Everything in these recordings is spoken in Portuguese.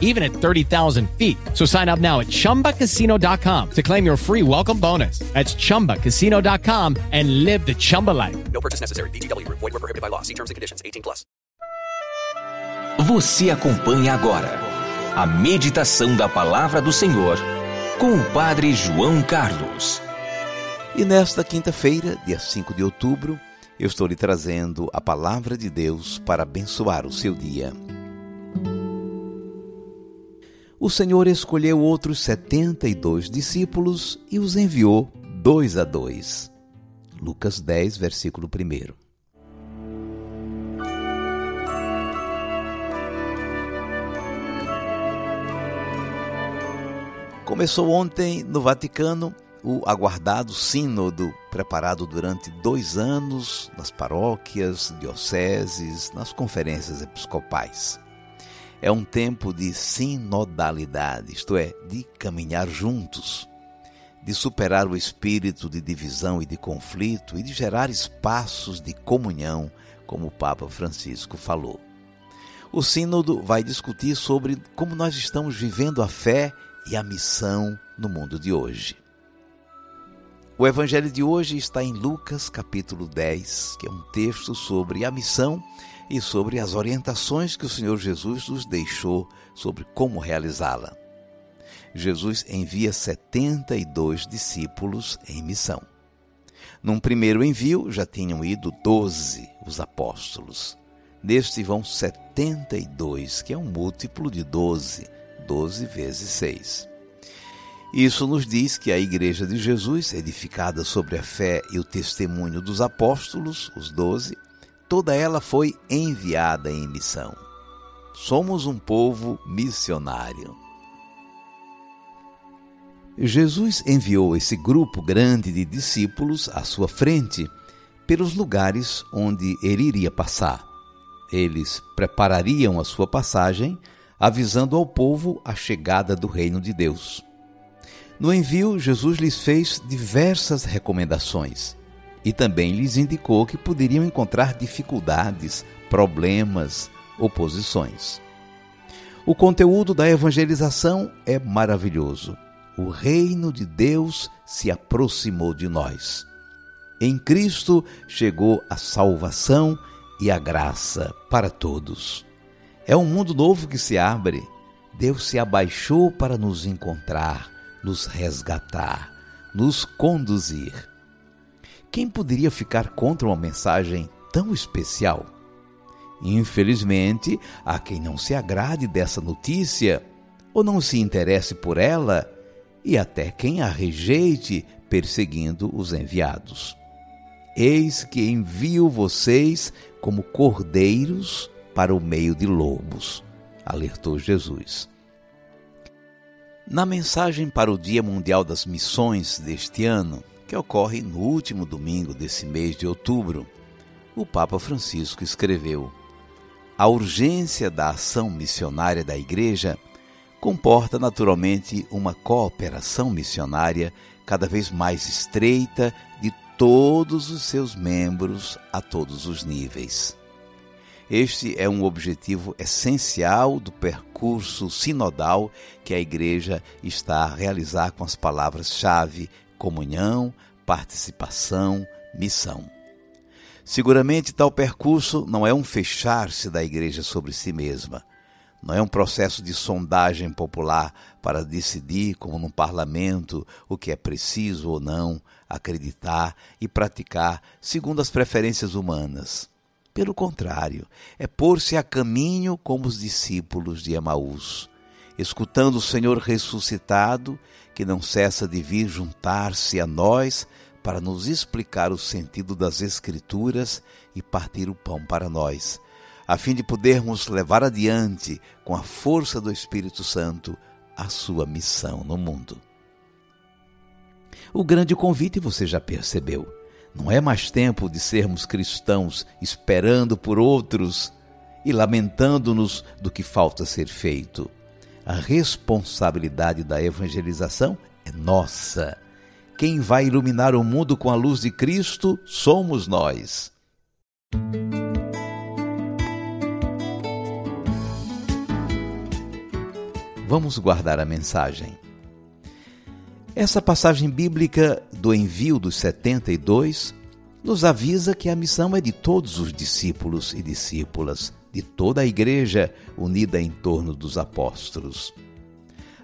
even at 30,000 feet. So sign up now at chumbacasino.com to claim your free welcome bonus. That's chumbacasino.com and live the Chumba life. No purchase necessary. VGW Group. Void were prohibited by law. See terms and conditions. 18 plus. Você acompanha agora a meditação da palavra do Senhor com o Padre João Carlos. E nesta quinta-feira, dia 5 de outubro, eu estou lhe trazendo a palavra de Deus para abençoar o seu dia. O Senhor escolheu outros setenta e dois discípulos e os enviou dois a dois. Lucas 10, versículo 1. Começou ontem no Vaticano o aguardado sínodo preparado durante dois anos nas paróquias, dioceses, nas conferências episcopais. É um tempo de sinodalidade, isto é, de caminhar juntos, de superar o espírito de divisão e de conflito e de gerar espaços de comunhão, como o Papa Francisco falou. O Sínodo vai discutir sobre como nós estamos vivendo a fé e a missão no mundo de hoje. O evangelho de hoje está em Lucas capítulo 10, que é um texto sobre a missão e sobre as orientações que o Senhor Jesus nos deixou sobre como realizá-la. Jesus envia 72 discípulos em missão. Num primeiro envio já tinham ido 12 os apóstolos. Neste vão 72, que é um múltiplo de 12, 12 vezes 6. Isso nos diz que a Igreja de Jesus, edificada sobre a fé e o testemunho dos apóstolos, os doze, toda ela foi enviada em missão. Somos um povo missionário. Jesus enviou esse grupo grande de discípulos à sua frente pelos lugares onde ele iria passar. Eles preparariam a sua passagem, avisando ao povo a chegada do reino de Deus. No envio, Jesus lhes fez diversas recomendações e também lhes indicou que poderiam encontrar dificuldades, problemas, oposições. O conteúdo da evangelização é maravilhoso. O reino de Deus se aproximou de nós. Em Cristo chegou a salvação e a graça para todos. É um mundo novo que se abre. Deus se abaixou para nos encontrar nos resgatar, nos conduzir. Quem poderia ficar contra uma mensagem tão especial? Infelizmente, há quem não se agrade dessa notícia ou não se interesse por ela e até quem a rejeite, perseguindo os enviados. Eis que envio vocês como cordeiros para o meio de lobos, alertou Jesus. Na mensagem para o Dia Mundial das Missões deste ano, que ocorre no último domingo desse mês de outubro, o Papa Francisco escreveu: A urgência da ação missionária da Igreja comporta naturalmente uma cooperação missionária cada vez mais estreita de todos os seus membros a todos os níveis. Este é um objetivo essencial do percurso sinodal que a Igreja está a realizar com as palavras-chave comunhão, participação, missão. Seguramente, tal percurso não é um fechar-se da Igreja sobre si mesma. Não é um processo de sondagem popular para decidir, como num parlamento, o que é preciso ou não acreditar e praticar segundo as preferências humanas. Pelo contrário, é pôr-se a caminho como os discípulos de Emaús, escutando o Senhor ressuscitado, que não cessa de vir juntar-se a nós para nos explicar o sentido das Escrituras e partir o pão para nós, a fim de podermos levar adiante, com a força do Espírito Santo, a sua missão no mundo. O grande convite você já percebeu Não é mais tempo de sermos cristãos esperando por outros e lamentando-nos do que falta ser feito. A responsabilidade da evangelização é nossa. Quem vai iluminar o mundo com a luz de Cristo somos nós. Vamos guardar a mensagem. Essa passagem bíblica do envio dos 72 nos avisa que a missão é de todos os discípulos e discípulas, de toda a igreja unida em torno dos apóstolos.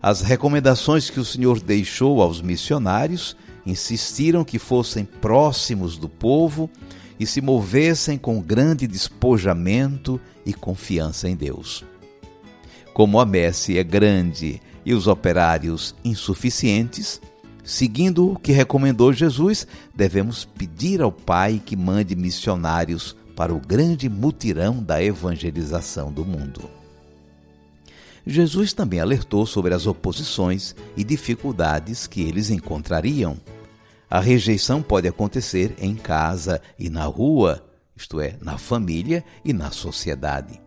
As recomendações que o Senhor deixou aos missionários insistiram que fossem próximos do povo e se movessem com grande despojamento e confiança em Deus. Como a messe é grande e os operários insuficientes, seguindo o que recomendou Jesus, devemos pedir ao Pai que mande missionários para o grande mutirão da evangelização do mundo. Jesus também alertou sobre as oposições e dificuldades que eles encontrariam. A rejeição pode acontecer em casa e na rua, isto é, na família e na sociedade.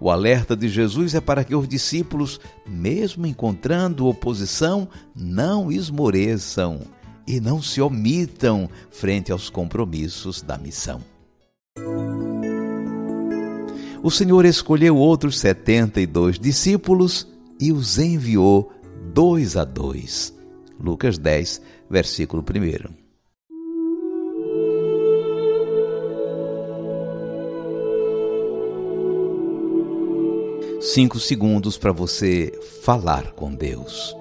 O alerta de Jesus é para que os discípulos, mesmo encontrando oposição, não esmoreçam e não se omitam frente aos compromissos da missão. O Senhor escolheu outros setenta e dois discípulos e os enviou dois a dois. Lucas 10, versículo 1. Cinco segundos para você falar com Deus.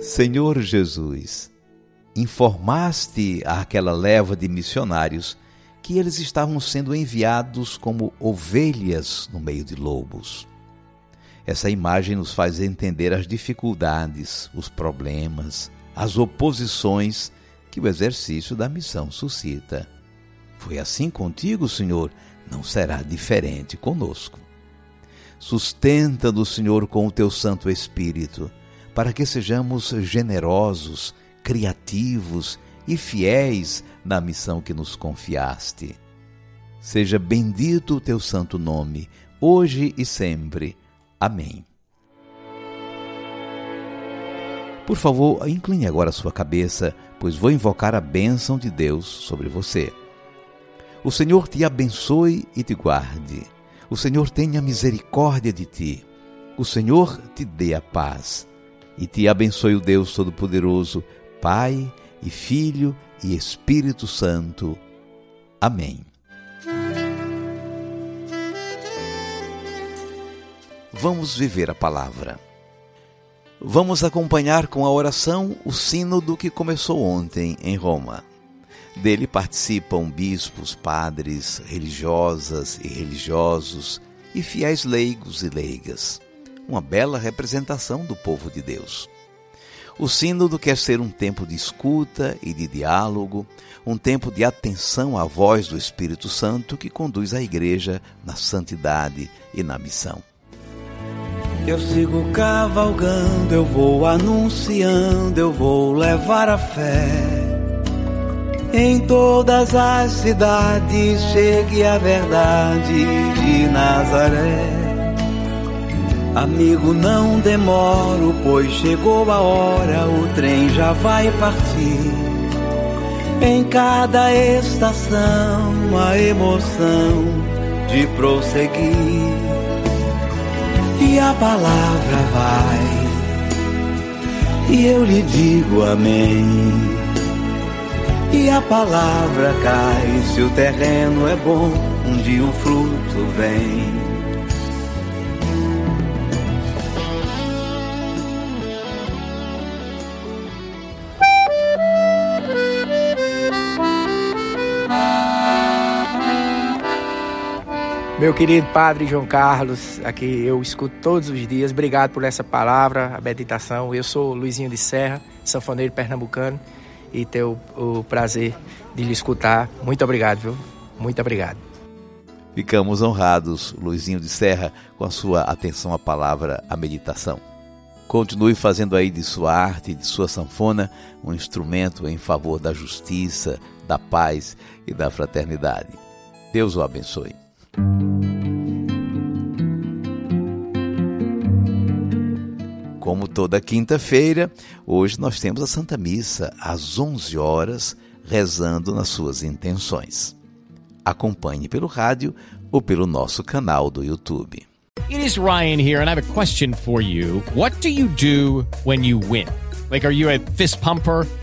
Senhor Jesus, informaste àquela leva de missionários que eles estavam sendo enviados como ovelhas no meio de lobos. Essa imagem nos faz entender as dificuldades, os problemas, as oposições que o exercício da missão suscita. Foi assim contigo, Senhor, não será diferente conosco. Sustenta do Senhor com o teu Santo Espírito, para que sejamos generosos, criativos e fiéis na missão que nos confiaste. Seja bendito o teu santo nome, hoje e sempre. Amém. Por favor, incline agora a sua cabeça, pois vou invocar a bênção de Deus sobre você. O Senhor te abençoe e te guarde. O Senhor tenha misericórdia de ti. O Senhor te dê a paz. E te abençoe o Deus Todo-Poderoso, Pai e Filho e Espírito Santo. Amém. Vamos viver a palavra. Vamos acompanhar com a oração o sínodo que começou ontem em Roma. Dele participam bispos, padres, religiosas e religiosos e fiéis leigos e leigas. Uma bela representação do povo de Deus. O Sínodo quer ser um tempo de escuta e de diálogo, um tempo de atenção à voz do Espírito Santo que conduz a Igreja na santidade e na missão. Eu sigo cavalgando, eu vou anunciando, eu vou levar a fé. Em todas as cidades chegue a verdade de Nazaré. Amigo, não demoro, pois chegou a hora, o trem já vai partir. Em cada estação, a emoção de prosseguir e a palavra vai, e eu lhe digo amém. E a palavra cai, se o terreno é bom, dia um fruto vem. Meu querido Padre João Carlos, aqui eu escuto todos os dias. Obrigado por essa palavra, a meditação. Eu sou Luizinho de Serra, sanfoneiro pernambucano, e tenho o prazer de lhe escutar. Muito obrigado, viu? Muito obrigado. Ficamos honrados, Luizinho de Serra, com a sua atenção à palavra, à meditação. Continue fazendo aí de sua arte, de sua sanfona, um instrumento em favor da justiça, da paz e da fraternidade. Deus o abençoe. Como toda quinta-feira, hoje nós temos a Santa Missa às 11 horas, rezando nas suas intenções. Acompanhe pelo rádio ou pelo nosso canal do YouTube. It is Ryan here, and I have a question for you. What do you do when you win? Like, are you a fist pumper?